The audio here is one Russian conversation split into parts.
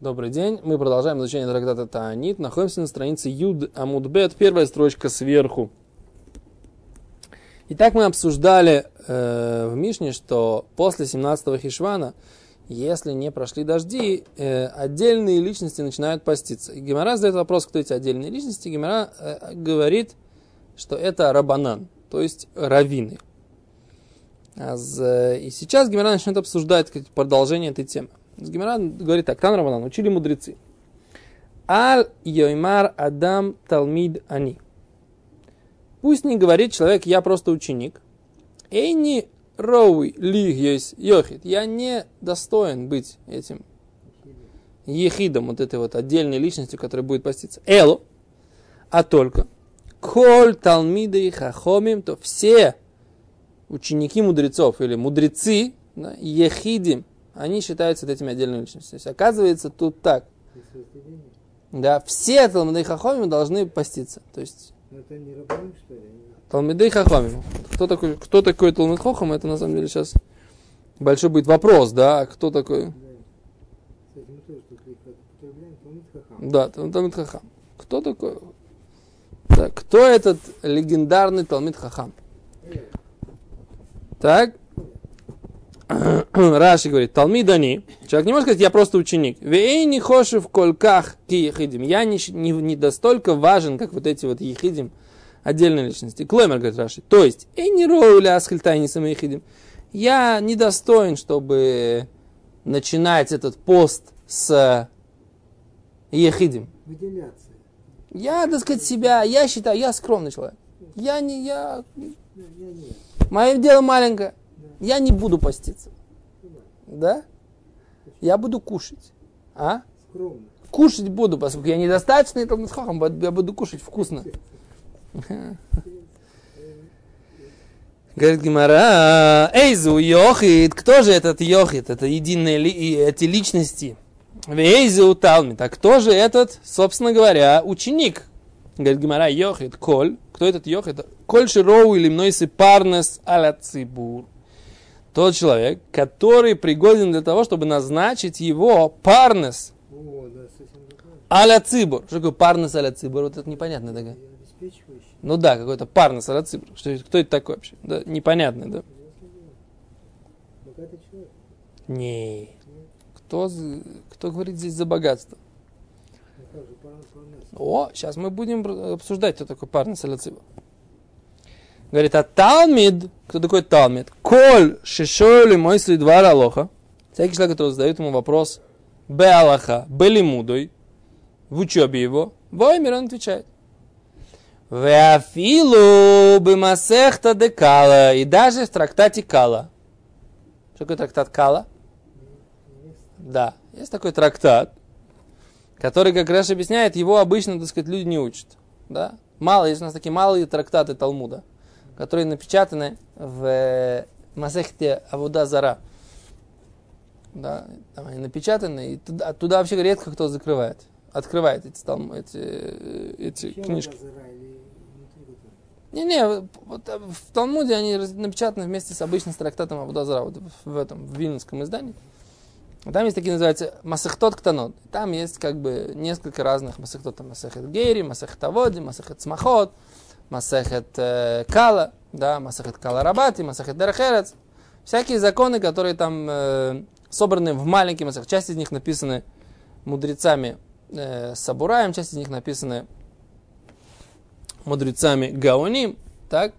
Добрый день. Мы продолжаем изучение трактата Таанит. Находимся на странице Юд Амудбет, первая строчка сверху. Итак, мы обсуждали э, в Мишне, что после 17-го Хишвана, если не прошли дожди, э, отдельные личности начинают поститься. И Гемора задает вопрос, кто эти отдельные личности. Гемора э, говорит, что это рабанан, то есть раввины. Э, и сейчас Гемора начнет обсуждать продолжение этой темы. Гимара говорит так, Тан Раманан, учили мудрецы. Аль йоймар адам талмид ани. Пусть не говорит человек, я просто ученик. Эйни роуи ли есть йохит. Я не достоин быть этим ехидом, вот этой вот отдельной личностью, которая будет поститься. Элу, а только коль талмиды и хахомим, то все ученики мудрецов или мудрецы, да, ехидим, они считаются вот этими отдельными личностями. То есть, оказывается, тут так. Да, все Талмиды Хахомим должны поститься. То есть, это не рабаним, что ли? Талмиды Хахомим. Кто такой, кто такой Талмид Хохам, это на самом деле сейчас большой будет вопрос, да, кто такой? Да, Талмид Хахам. Кто такой? Да, кто этот легендарный Талмид Хахам? Так, Раши говорит, Талмидани, человек не может сказать, я просто ученик. Вей не хошев колках ки ехидим. Я не, не, не настолько важен, как вот эти вот ехидим, отдельные личности. Клоймер, говорит Раши. То есть, эй не роуля асхильтай не ехидим. Я недостоин, чтобы начинать этот пост с ехидим. Выделяться. Я, так сказать, себя, я считаю, я скромный человек. Я не, я... Мое дело маленькое я не буду поститься. Да? Я буду кушать. А? Скромно. Кушать буду, поскольку я недостаточно этого хахам, я буду кушать вкусно. Говорит Гимара, Эйзу Йохит, кто же этот Йохит? Это единые ли, эти личности. Эйзу Талмит, а кто же этот, собственно говоря, ученик? Говорит Гимара, Йохит, Коль, кто этот Йохит? Коль Широу или Мнойсы Парнес Аля Цибур тот человек, который пригоден для того, чтобы назначить его парнес. Аля цибур. Что такое парнес аля цибур? Вот это непонятно. такое. Ну да, какой-то парнес аля цибур. Что, кто это такой вообще? Да, непонятно, да? Не. Кто, кто говорит здесь за богатство? О, сейчас мы будем обсуждать, кто такой парнес аля цибур. Говорит, а Талмид, кто такой Талмид? Коль шишоли мой два алоха. Всякий человек, который задает ему вопрос Б Аллаха, Б Лимудой, в учебе его, Воймер он отвечает. Веафилу бимасехта де Кала. И даже в трактате Кала. Что такое трактат Кала? Да, есть такой трактат, который как раз объясняет, его обычно, так сказать, люди не учат. Да? Мало, есть у нас такие малые трактаты Талмуда которые напечатаны в э, Масехте Авуда Зара. Да, там они напечатаны, и туда, туда вообще редко кто закрывает, открывает эти, там, эти, э, эти книжки. Не-не, вот э, в Талмуде они напечатаны вместе с обычным трактатом Абудазара, вот в этом, в вильнском издании. Там есть такие называются Масахтот Ктанот. Там есть как бы несколько разных Масахтот. Масахет Гейри, Масахет Аводи, Масахет Смахот. Масахет э, Кала, да, Масахет Кала Рабати, Масахет Дерахерец. Всякие законы, которые там э, собраны в маленький Масах. Часть из них написаны мудрецами э, Сабураем, часть из них написаны мудрецами Гаоним. Так?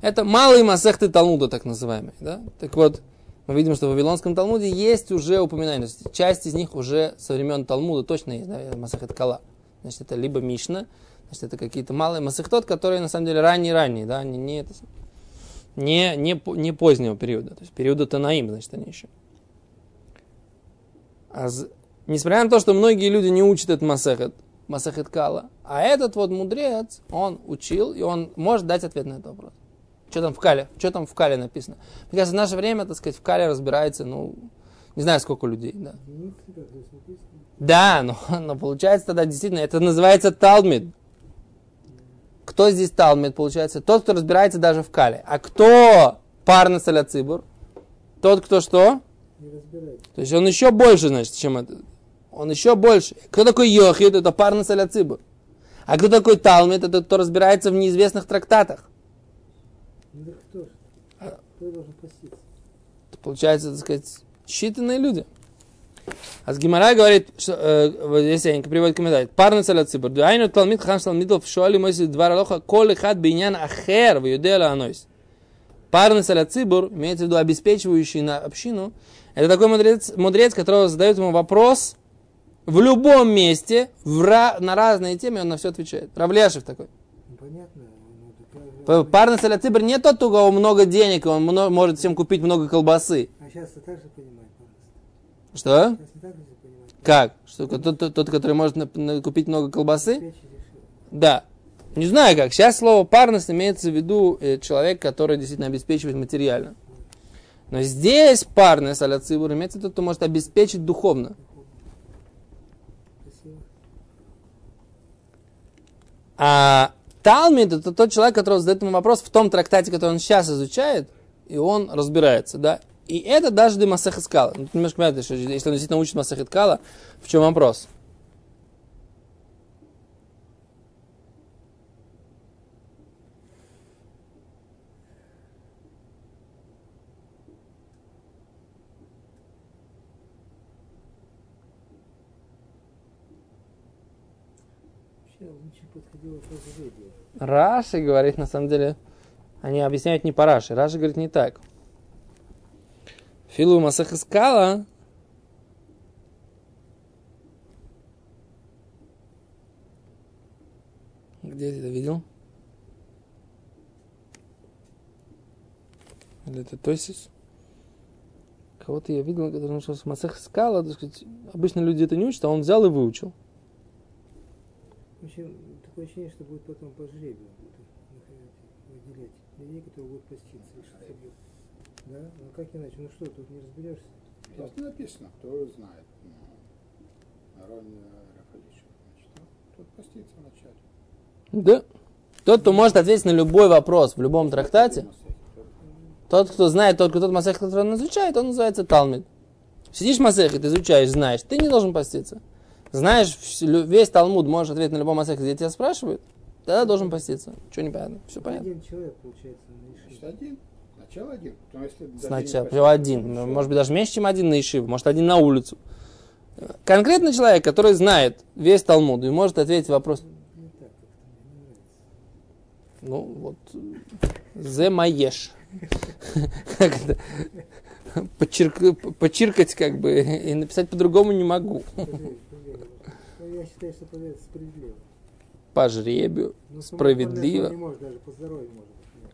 Это малые Масахты Талмуда, так называемые. Да? Так вот, мы видим, что в Вавилонском Талмуде есть уже упоминание. Часть из них уже со времен Талмуда точно есть, да, Масахет Кала. Значит, это либо Мишна, Значит, это какие-то малые масыхтот, которые на самом деле ранние-ранние, да, они не, не, не, не позднего периода, то есть периода Танаим, значит, они еще. А, несмотря на то, что многие люди не учат этот масахет, масахет кала, а этот вот мудрец, он учил, и он может дать ответ на этот вопрос. Что там в кале? Что там в кале написано? Мне кажется, в наше время, так сказать, в кале разбирается, ну, не знаю, сколько людей, да. Да, но, но получается тогда действительно, это называется талмид. Кто здесь Талмит, получается? Тот, кто разбирается даже в Кале. А кто парный Саляцибур? Тот, кто что? Не разбирается. То есть он еще больше, значит, чем это. он еще больше. Кто такой Йохид? Это парный Аляцибур. А кто такой Талмит? Это кто разбирается в неизвестных трактатах. Ну, так кто же? Кто должен получается, так сказать, считанные люди. А с Гимара говорит, что, э, здесь я приводит комментарий. Парный салят цибур. Дуайну талмит хам салмидов шуали мойси двар алоха кол ихад бейнян ахер в юдела анойс. Парный салят цибур, имеется в виду обеспечивающий на общину, это такой мудрец, мудрец, которого задает ему вопрос в любом месте, в ра, на разные темы, он на все отвечает. Равляшев такой. Понятно. Парный салят цибур не тот, у кого много денег, он мно- может всем купить много колбасы. А сейчас ты так же понимаешь. Что? Как? Что тот, тот, тот, который может купить много колбасы? Да. Не знаю как. Сейчас слово парность имеется в виду э, человек, который действительно обеспечивает материально. Но здесь парность аля цибур имеется виду, кто может обеспечить духовно. А Талмид это тот человек, который задает ему вопрос в том трактате, который он сейчас изучает, и он разбирается, да. И это даже для Масахет Кала. Ну, немножко понимаешь, что если он действительно учит Масахет Кала, в чем вопрос? Раши говорит, на самом деле, они объясняют не по Раши. Раши говорит не так. Филу Масахискала Где ты это видел? Или это Тойсис? Кого-то я видел, который нашел с Масахискала, так сказать, обычно люди это не учат, а он взял и выучил. В общем, такое ощущение, что будет потом по жребию выделять людей, которые будут поститься. Да? Ну как иначе? Ну что, тут не разберешься. Не написано, кто знает. Арон Рафалич, значит, тут постится вначале. Да. Тот, кто может ответить на любой вопрос в любом трактате, тот, кто знает, тот, кто тот масех, который он изучает, он называется Талмид. Сидишь в масехе, ты изучаешь, знаешь, ты не должен поститься. Знаешь весь Талмуд, можешь ответить на любой масех, где тебя спрашивают, тогда должен поститься. Что непонятно? Все понятно. Один человек, получается, один. Сначала один. Потом, если Сначала один, ну, может быть даже меньше, чем один на Ишиву, может один на улицу. Конкретный человек, который знает весь Талмуд и может ответить вопрос, Не так как-то мне не нравится. Ну, вот, зе маеш. Подчеркать как бы и написать по-другому не могу. Я считаю, что справедливо. По жребию. Ну, Справедливо. по- по- Не может, даже по здоровью может. Нет.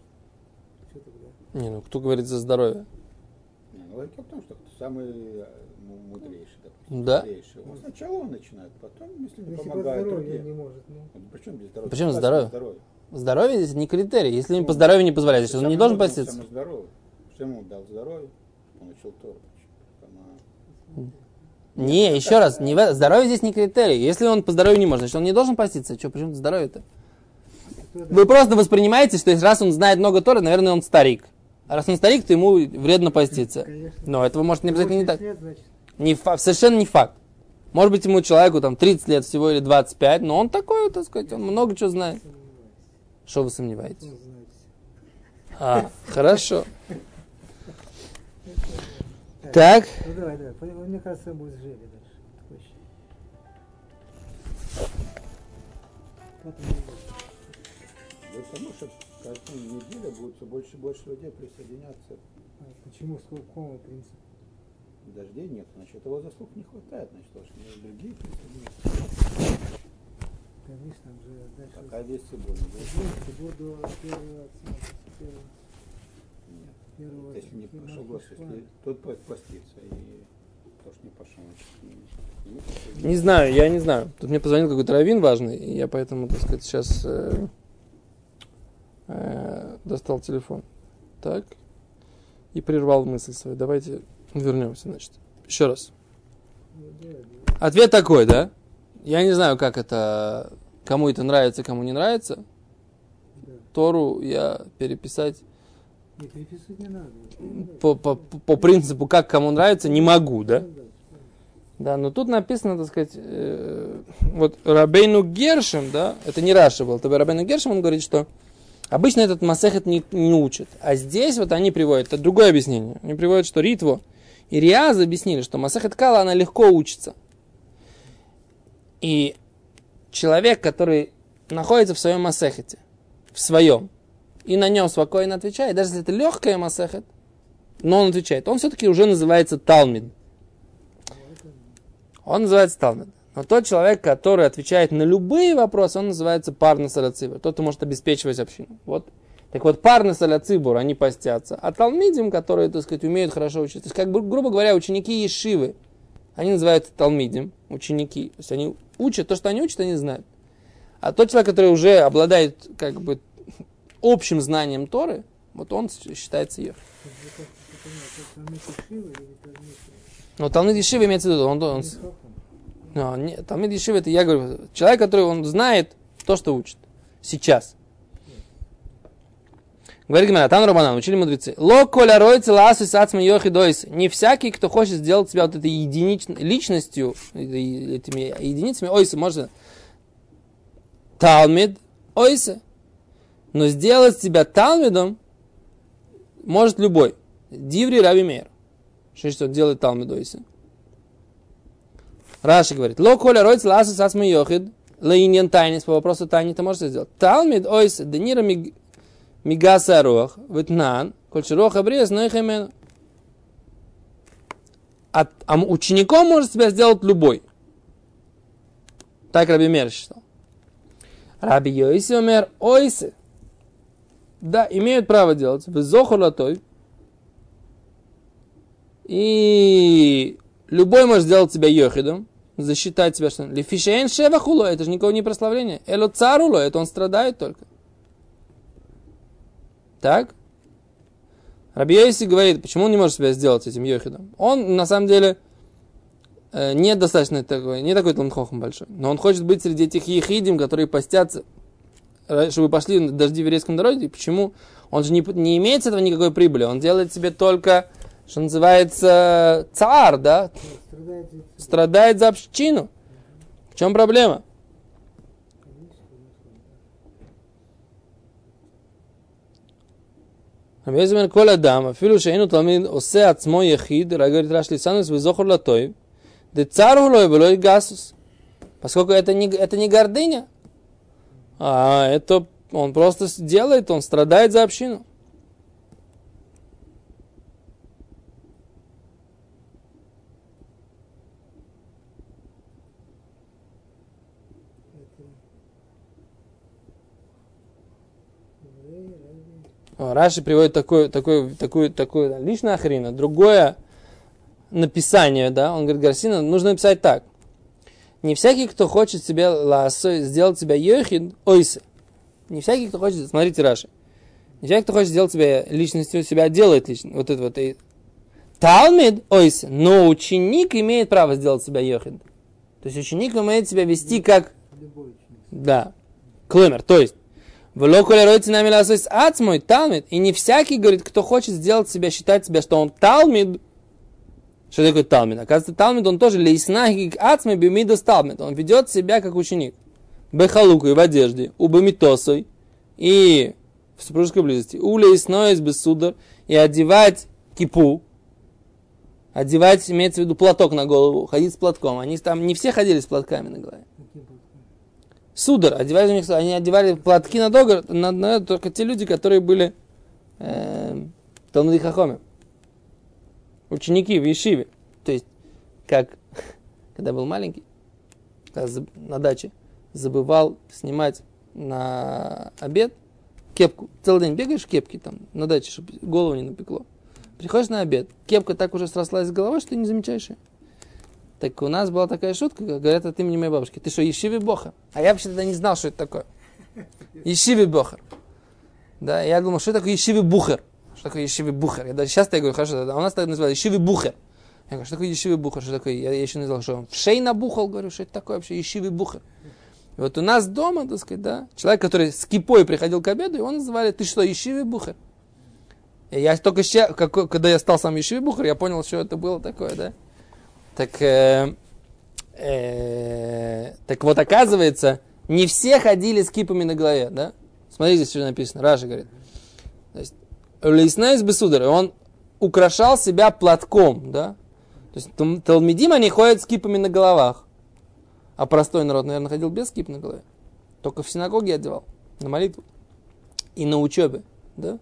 Что тогда? Не, ну кто говорит за здоровье? Не, ну, логика в том, что самый э, му- мудрейший, допустим, Да. мудрейший, он сначала он начинает, потом, если не Если по помогает здоровью другие. не может, ну. Причем здесь здоровье? Причем здоровье? здоровье. Здоровье здесь не критерий. Если им по здоровью не позволяет, значит, он не Самый должен поститься. Самый здоровый. Что ему дал здоровье? Он учил Тору. Не, еще раз, не здоровье здесь не критерий. Если он по здоровью не может, значит, он не должен поститься. Что, почему здоровье-то? Кто Вы просто воспринимаете, что если раз он знает много Торы, наверное, он старик. А раз он старик, то ему вредно поститься. Конечно. Но этого может не обязательно не 80 так. лет, значит, Не фа- совершенно не факт. Может быть, ему человеку там 30 лет всего или 25, но он такой, так сказать, он много чего знает. Что вы сомневаетесь? Всё. А, хорошо. Так, Ну давай, давай. Мне кажется, будет жили дальше. Потом не потому что каждую неделю будет все больше и больше людей присоединяться. А Почему? Сколько какого принципа? Дождей нет, значит, его заслуг не хватает, значит, должны и другие присоединяться. Конечно, уже дальше. Пока весь сегодня. Буду до первого, первого, Нет. первого. Если не пошел числа. если тот по- постится, и не пошел, не- не пошел. не знаю, я не знаю. Тут мне позвонил какой-то раввин важный, и я поэтому, так сказать, сейчас э, достал телефон. Так. И прервал мысль свою. Давайте вернемся, значит. Еще раз. Ответ такой, да? Я не знаю, как это, кому это нравится, кому не нравится. Да. Тору я переписать Не переписывать не надо. По, по, по принципу, как кому нравится, не могу, да? Да. Но тут написано, так сказать, э, вот Рабейну Гершем, да, это не Раша был, это Рабейну Гершем, он говорит, что обычно этот Масехет не, не учат. А здесь вот они приводят, это другое объяснение. Они приводят, что Ритво и Риаз объяснили, что Масехет Кала, она легко учится. И человек, который находится в своем Масехете, в своем, и на нем спокойно отвечает, даже если это легкая Масехет, но он отвечает, он все-таки уже называется Талмид. Он называется Талмид. Но тот человек, который отвечает на любые вопросы, он называется парный салацибур. Тот, кто может обеспечивать общину. Вот. Так вот, парный салацибур, они постятся. А талмидим, которые, так сказать, умеют хорошо учиться. То есть, как бы, грубо говоря, ученики Ешивы, они называются талмидим, ученики. То есть, они учат, то, что они учат, они знают. А тот человек, который уже обладает, как бы, общим знанием Торы, вот он считается ее. Но Талмид Ешива имеется в виду, он, он, no, не, Талмид Ешива, это я говорю, человек, который он знает то, что учит. Сейчас. Говорит Гимара, там Рабанан, учили мудрецы. Ло коля ройцы ласу сацма йохи дойс. Не всякий, кто хочет сделать себя вот этой единичной личностью, этими единицами, ойсы, можно Талмид, ойсы. Но сделать себя Талмидом может любой. Диври Раби Мейр. Что, что делает Талмид ойсы? Раши говорит, ло коля ройцы ласу сацма йохид, лаиньян тайнис, по вопросу тайни ты можешь сделать. Талмид ойсы, денира миг Мигаса рох, ветнан, кольширох обрез, но их имен. А, а учеником может себя сделать любой. Так Раби Мер считал. Раби Йоиси умер ойсы. Да, имеют право делать. Безохолотой. И любой может сделать себя йохидом, засчитать себя, что лифишейн шевахуло, это же никого не прославление. Эло царуло, это он страдает только. Так? Раби Йоси говорит, почему он не может себя сделать этим Йохидом? Он, на самом деле, э, не достаточно такой, не такой талмхохом большой. Но он хочет быть среди этих ехидим, которые постятся, э, чтобы пошли дожди в еврейском народе. Почему? Он же не, не имеет с этого никакой прибыли. Он делает себе только, что называется, цар, да? Страдает, Страдает за общину. В чем проблема? רבי יזמן כל אדם, אפילו שאינו תלמיד עושה עצמו יחיד, רגע רש ליסנוס וזוכר לטויב, דצר הוא לו ולא יגסוס. Поскольку это не, это не гордыня, а это он просто делает, он страдает за общину. Раши приводит такое, такое, такое, такое личное охрена. Другое написание, да, он говорит, Гарсина, нужно написать так. Не всякий, кто хочет себе ласо, сделать себя йохид, ойсе. Не всякий, кто хочет, смотрите, Раши. Не всякий, кто хочет сделать себя личностью, себя делает лично. Вот это вот. И... Талмид, ойсе. Но ученик имеет право сделать себя йохид. То есть ученик умеет себя вести как... Да. Клэмер. То есть, нами талмид. И не всякий, говорит, кто хочет сделать себя, считать себя, что он талмид. Что такое талмид? Оказывается, талмид, он тоже лейснахи ацмой бимидос талмид. Он ведет себя как ученик. Бехалуку и в одежде, у бамитосой и в супружеской близости. У лейсноис без судар и одевать кипу, одевать, имеется в виду платок на голову, ходить с платком. Они там не все ходили с платками на голове. Судар, одевали у них, они одевали платки на догор, на, на, только те люди, которые были э, Талмуди Хахоме. Ученики в Ешиве. То есть, как, когда был маленький, на даче, забывал снимать на обед кепку. Целый день бегаешь в кепке там на даче, чтобы голову не напекло. Приходишь на обед, кепка так уже срослась с головой, что ты не замечаешь ее. Так у нас была такая шутка, говорят от имени моей бабушки. Ты что, Ешиви Бохар? А я вообще тогда не знал, что это такое. Ешиви Бохар. Да, я думал, что такое Ешиви Бухар? Что такое Ешиви Бухар? Я даже сейчас я говорю, хорошо, а у нас так называют Ешиви Бухар. Я говорю, что такое Ешиви Бухар? Что такое? Я, я еще не знал, что он в шей набухал, говорю, что это такое вообще Ешиви Бухар. И вот у нас дома, так сказать, да, человек, который с кипой приходил к обеду, его называли, ты что, Ешиви Бухар? И я только сейчас, когда я стал сам Ешиви Бухар, я понял, что это было такое, да. Так, э, Э, так вот, оказывается, не все ходили с кипами на голове, да? Смотрите, что написано. Раши говорит. То есть, Лейснайс он украшал себя платком, да? То есть, תלמידים, они ходят с кипами на головах. А простой народ, наверное, ходил без кип на голове. Только в синагоге одевал, на молитву. И на учебе, да?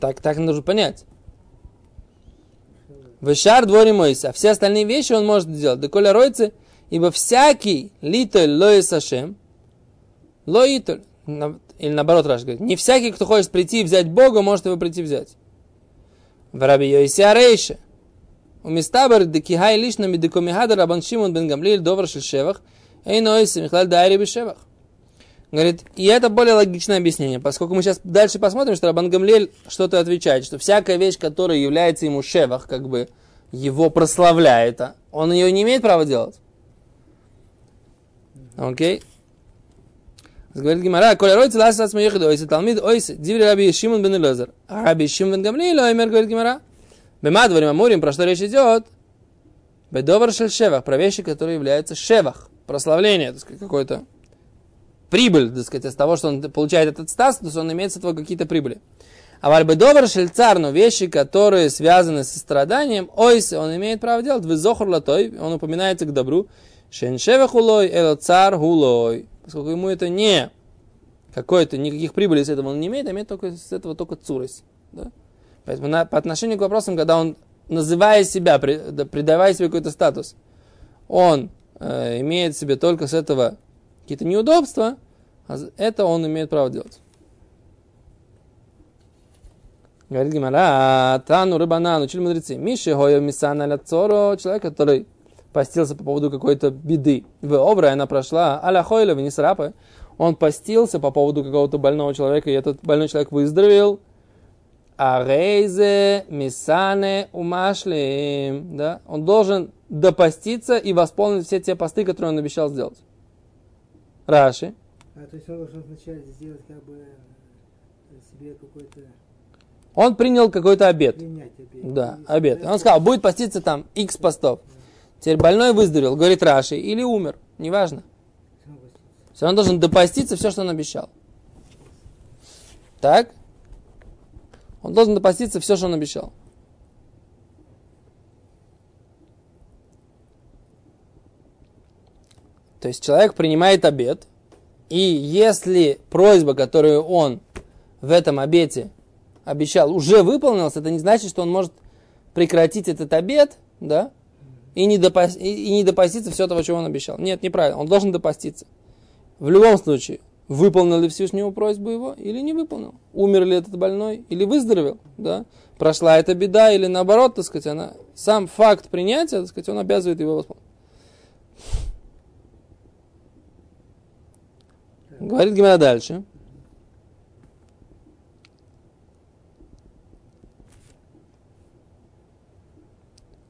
Так, так нужно понять. Вышар дворе Мойса. Все остальные вещи он может сделать. Деколя ройцы, ибо всякий литоль лои сашем, лоитоль, или наоборот Раш говорит, не всякий, кто хочет прийти и взять Бога, может его прийти взять. В раби Йоиси Арейше. У Мистабар декихай лишна медикомихада рабан Шимон бен Гамлиль довар шевах, эй ноиси михлаль дайри бешевах. Говорит, и это более логичное объяснение, поскольку мы сейчас дальше посмотрим, что Рабан Гамлель что-то отвечает, что всякая вещь, которая является ему шевах, как бы его прославляет, а он ее не имеет права делать. Окей? Okay? Говорит Гимара, коли ройцы ласса от моих ойсы, талмид ойсы, диври раби Шимон бен Лезер. А раби Шимон бен Гамлиль, оймер, говорит Гимара. Бема дворим амурим, про что речь идет? Бедовар шель шевах, про вещи, которые являются шевах, прославление, так сказать, какой-то прибыль, так сказать, из того, что он получает этот статус, он имеет с этого какие-то прибыли. А вальбедовар шельцар, но вещи, которые связаны со страданием, ойс, он имеет право делать, вы зохур латой, он упоминается к добру, шеншевах улой, эло цар хулой, поскольку ему это не какой-то, никаких прибылей с этого он не имеет, а имеет только с этого только цурость. Да? Поэтому на, по отношению к вопросам, когда он, называя себя, при, да, придавая себе какой-то статус, он э, имеет себе только с этого какие-то неудобства, а это он имеет право делать. Говорит Гимара, Тану Рыбана, учили мудрецы. Миши Хойо Мисана Ляцоро, человек, который постился по поводу какой-то беды. В обра она прошла, аля Хойла, Венисрапа. Он постился по поводу какого-то больного человека, и этот больной человек выздоровел. А рейзе мисане умашлим. Да? Он должен допоститься и восполнить все те посты, которые он обещал сделать. Раши. А то есть он должен вначале сделать как бы э, себе какой-то... Он принял какой-то обед. Принять обед. Да, И обед. Он сказал, будет поститься там x постов. Теперь больной выздоровел, говорит Раши, или умер, неважно. равно. Все, он должен допоститься все, что он обещал. Так? Он должен допоститься все, что он обещал. То есть человек принимает обед, и если просьба, которую он в этом обете обещал, уже выполнилась, это не значит, что он может прекратить этот обед, да, и не, допос, и, и не допоститься все того, чего он обещал. Нет, неправильно, он должен допоститься. В любом случае, выполнил ли Всевышнему просьбу его или не выполнил. Умер ли этот больной или выздоровел, да. Прошла эта беда или наоборот, так сказать, она, сам факт принятия, так сказать, он обязывает его восполнить. Говорит Гимара дальше.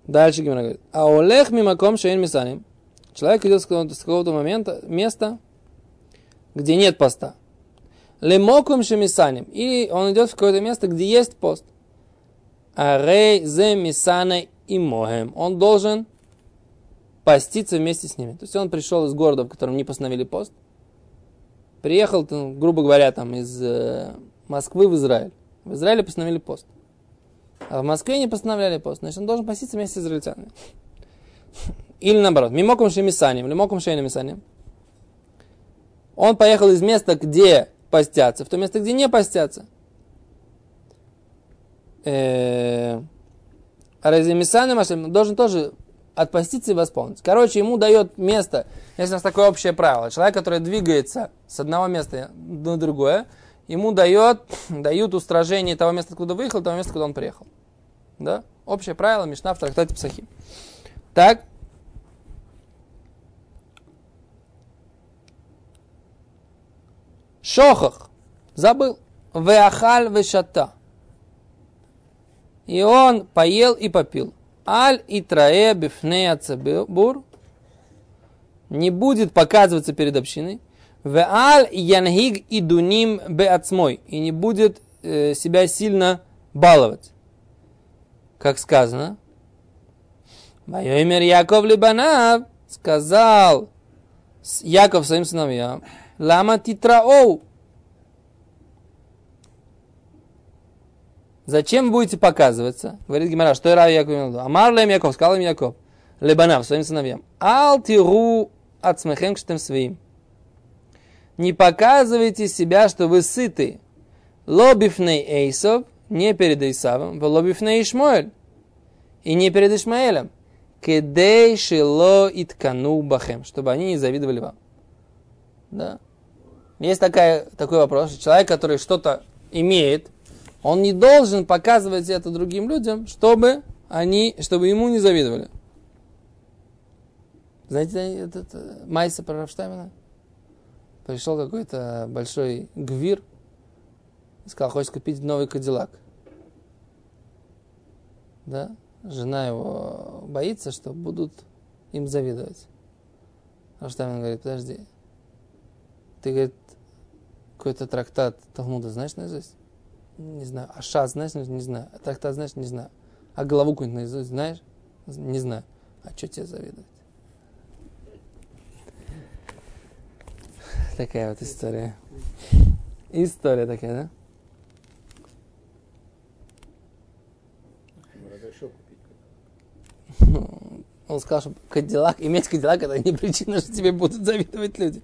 Дальше Гимара говорит. А олех мимаком шейн мисаним. Человек идет с какого-то, момента, места, где нет поста. Лемокум шемисаним. Или он идет в какое-то место, где есть пост. А рей зе мисана и мохем. Он должен поститься вместе с ними. То есть он пришел из города, в котором не постановили пост. Приехал, там, грубо говоря, там из э, Москвы в Израиль. В Израиле постановили пост. А в Москве не постановляли пост. Значит, он должен поститься вместе с израильтянами. Или наоборот. Мимоком шемисаним, лимоком шейна мисаним. Он поехал из места, где постятся, в то место, где не постятся. Э, А Разимисаным должен тоже отпаститься и восполнить. Короче, ему дает место, есть у нас такое общее правило. Человек, который двигается с одного места на другое, ему дает, дают устражение того места, откуда выехал, того места, куда он приехал. Да? Общее правило Мишна в трактате Псахи. Так. Шохах. Забыл. Веахаль вешата. И он поел и попил. Аль и трае бифнея цебур. Не будет показываться перед общиной. В аль и дуним беацмой. И не будет э, себя сильно баловать. Как сказано. Вайомер Яков Либанав. сказал Яков своим сыновьям, Лама титраоу. Зачем будете показываться? Говорит Гимара, что Рав Яков? Амар лем Яков, сказал им Яков, Лебанав, своим сыновьям. Ал тиру от смехем своим. Не показывайте себя, что вы сыты. Лобифней Эйсов, не перед Эйсавом, в лобифней Ишмоэль. И не перед Ишмаэлем. Кедей шило иткану бахем, чтобы они не завидовали вам. Да. Есть такая, такой вопрос. Человек, который что-то имеет, он не должен показывать это другим людям, чтобы они, чтобы ему не завидовали. Знаете, этот э, Майса про Рафштайна? Пришел какой-то большой гвир и сказал, хочет купить новый кадиллак. Да? Жена его боится, что будут им завидовать. Рафштайн говорит, подожди, ты, говорит, какой-то трактат Талмуда знаешь наизусть? Не знаю. А Ша знаешь? Не знаю. А трактат знаешь? Не знаю. А главу какую-нибудь наизусть знаешь? Не знаю. А что тебе завидовать? Такая вот история. История такая, да? Он сказал, что Кадиллак, иметь Кадиллак, это не причина, что тебе будут завидовать люди.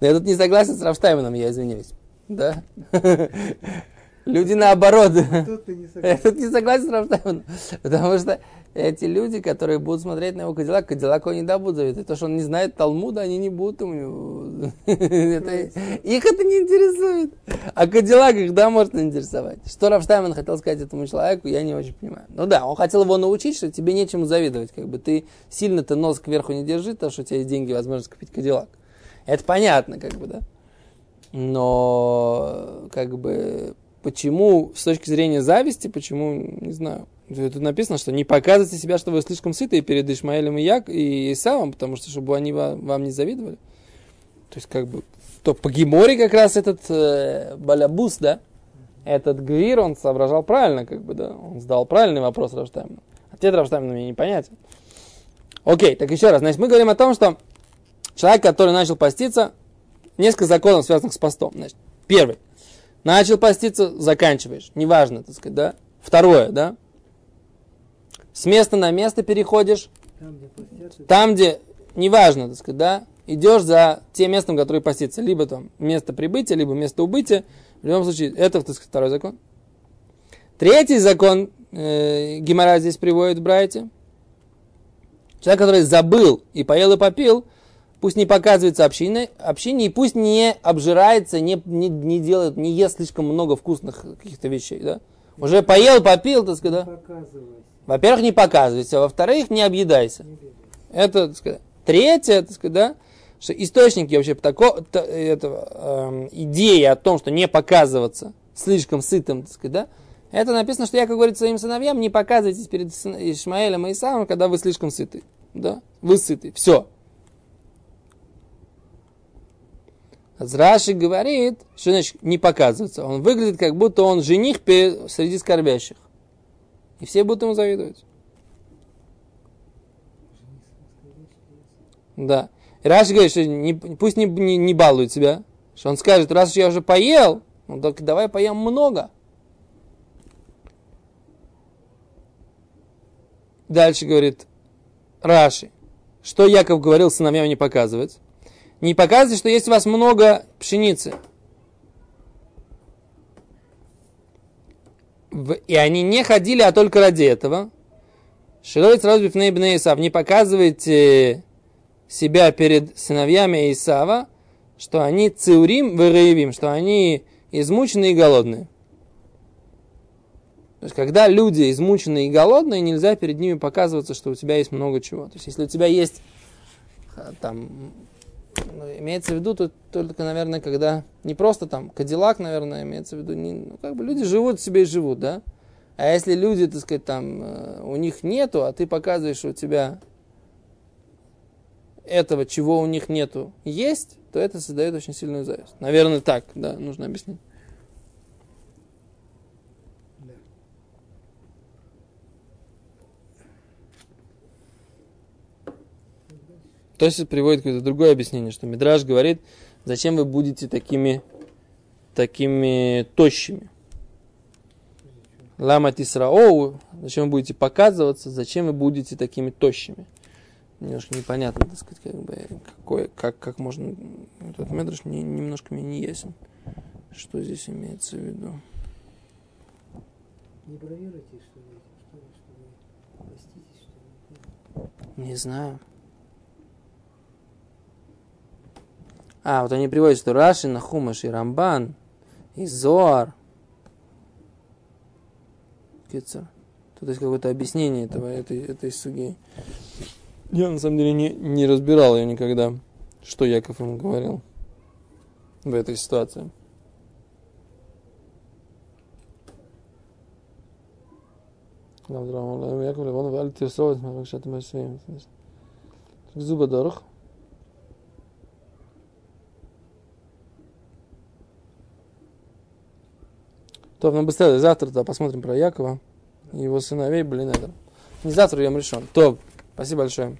Но я тут не согласен с Рафштайменом, я извиняюсь. Да? Люди наоборот. Тут ты не Я согласен. тут не согласен с. Потому что эти люди, которые будут смотреть на его Кадиллак, Кадиллаку они да будут завидовать. То, что он не знает Талмуда, они не будут ему. Их это не интересует. А Кадиллак их да может интересовать. Что Рафштаймен хотел сказать этому человеку, я не очень понимаю. Ну да, он хотел его научить, что тебе нечему завидовать. Как бы ты сильно-то нос кверху не держи, то, что у тебя есть деньги, возможность купить Кадиллак. Это понятно, как бы, да. Но, как бы, почему, с точки зрения зависти, почему, не знаю. Тут написано, что не показывайте себя, что вы слишком сыты перед Ишмаэлем и Як и Исавом, потому что, чтобы они ва- вам не завидовали. То есть, как бы, то по Геморе как раз этот э, Балябус, да, этот Гвир, он соображал правильно, как бы, да, он задал правильный вопрос Рафштаймну. Ответ Рафштаймна мне непонятен. Окей, так еще раз, значит, мы говорим о том, что человек, который начал поститься, несколько законов, связанных с постом. Значит, первый. Начал поститься, заканчиваешь. Неважно, так сказать, да. Второе, да. С места на место переходишь. Там, где постятся, Там, где, неважно, так сказать, да, идешь за тем местом, которое постится. Либо там место прибытия, либо место убытия. В любом случае, это, так сказать, второй закон. Третий закон э, Гемора здесь приводит в Брайте. Человек, который забыл и поел и попил, пусть не показывается общиной, общине, и пусть не обжирается, не, не, не делает, не ест слишком много вкусных каких-то вещей, да. Уже поел, попил, так сказать, да. Во-первых, не показывайся, во-вторых, не объедайся. Не. Это, так сказать, третье, так сказать, да, что источники вообще тако, та- этого, эм, идеи о том, что не показываться слишком сытым, так сказать, да, это написано, что Яков говорит своим сыновьям, не показывайтесь перед Ишмаэлем и Исавом, когда вы слишком сыты. Да? Вы сыты. Все. Раши говорит, что значит не показываться. Он выглядит, как будто он жених среди скорбящих. И все будут ему завидовать. Да. И Раши говорит, что не- пусть не, не, не балует себя. Что он скажет, раз уж я уже поел, ну так давай поем много. Дальше говорит Раши, что Яков говорил сыновьям не показывать. Не показывайте, что есть у вас много пшеницы. В- И они не ходили, а только ради этого. Шилой сразу бифней бней Исав. Не показывайте себя перед сыновьями Исава, что они циурим выраевим, что они измученные и голодные. То есть, когда люди измученные и голодные, нельзя перед ними показываться, что у тебя есть много чего. То есть, если у тебя есть а, там, имеется в виду тут только, наверное, когда не просто там Кадиллак, наверное, имеется в виду, не, ну, как бы люди живут себе и живут, да? А если люди, так сказать, там, э, у них нету, а ты показываешь, что у тебя этого, чего у них нету, есть, то это создает очень сильную зависть. Наверное, так, да, нужно объяснить. Да. То есть приводит какое-то другое объяснение, что Мидраж говорит, зачем вы будете такими, такими тощими. Лама Тисраоу, зачем вы будете показываться, зачем вы будете такими тощими. Немножко непонятно, так сказать, как бы, какое, как, как можно... Этот Медраж не, немножко мне не ясен, что здесь имеется в виду. Не бравируйте, что ли, что ли, что вы поститесь, что ли. Не знаю. А, вот они приводят, что Раши, Нахумаш и Рамбан, и Зоар. Кицер. Тут есть какое-то объяснение этого, этой, этой суги. Я на самом деле не, не разбирал ее никогда, что Яков ему говорил в этой ситуации. Яков Левонов, Аль Тирсовец, Мавакшат Масвеем. Зуба Дорох. То, ну быстрее, завтра -то посмотрим про Якова и его сыновей, блин, это. Не завтра, я решен. То, спасибо большое.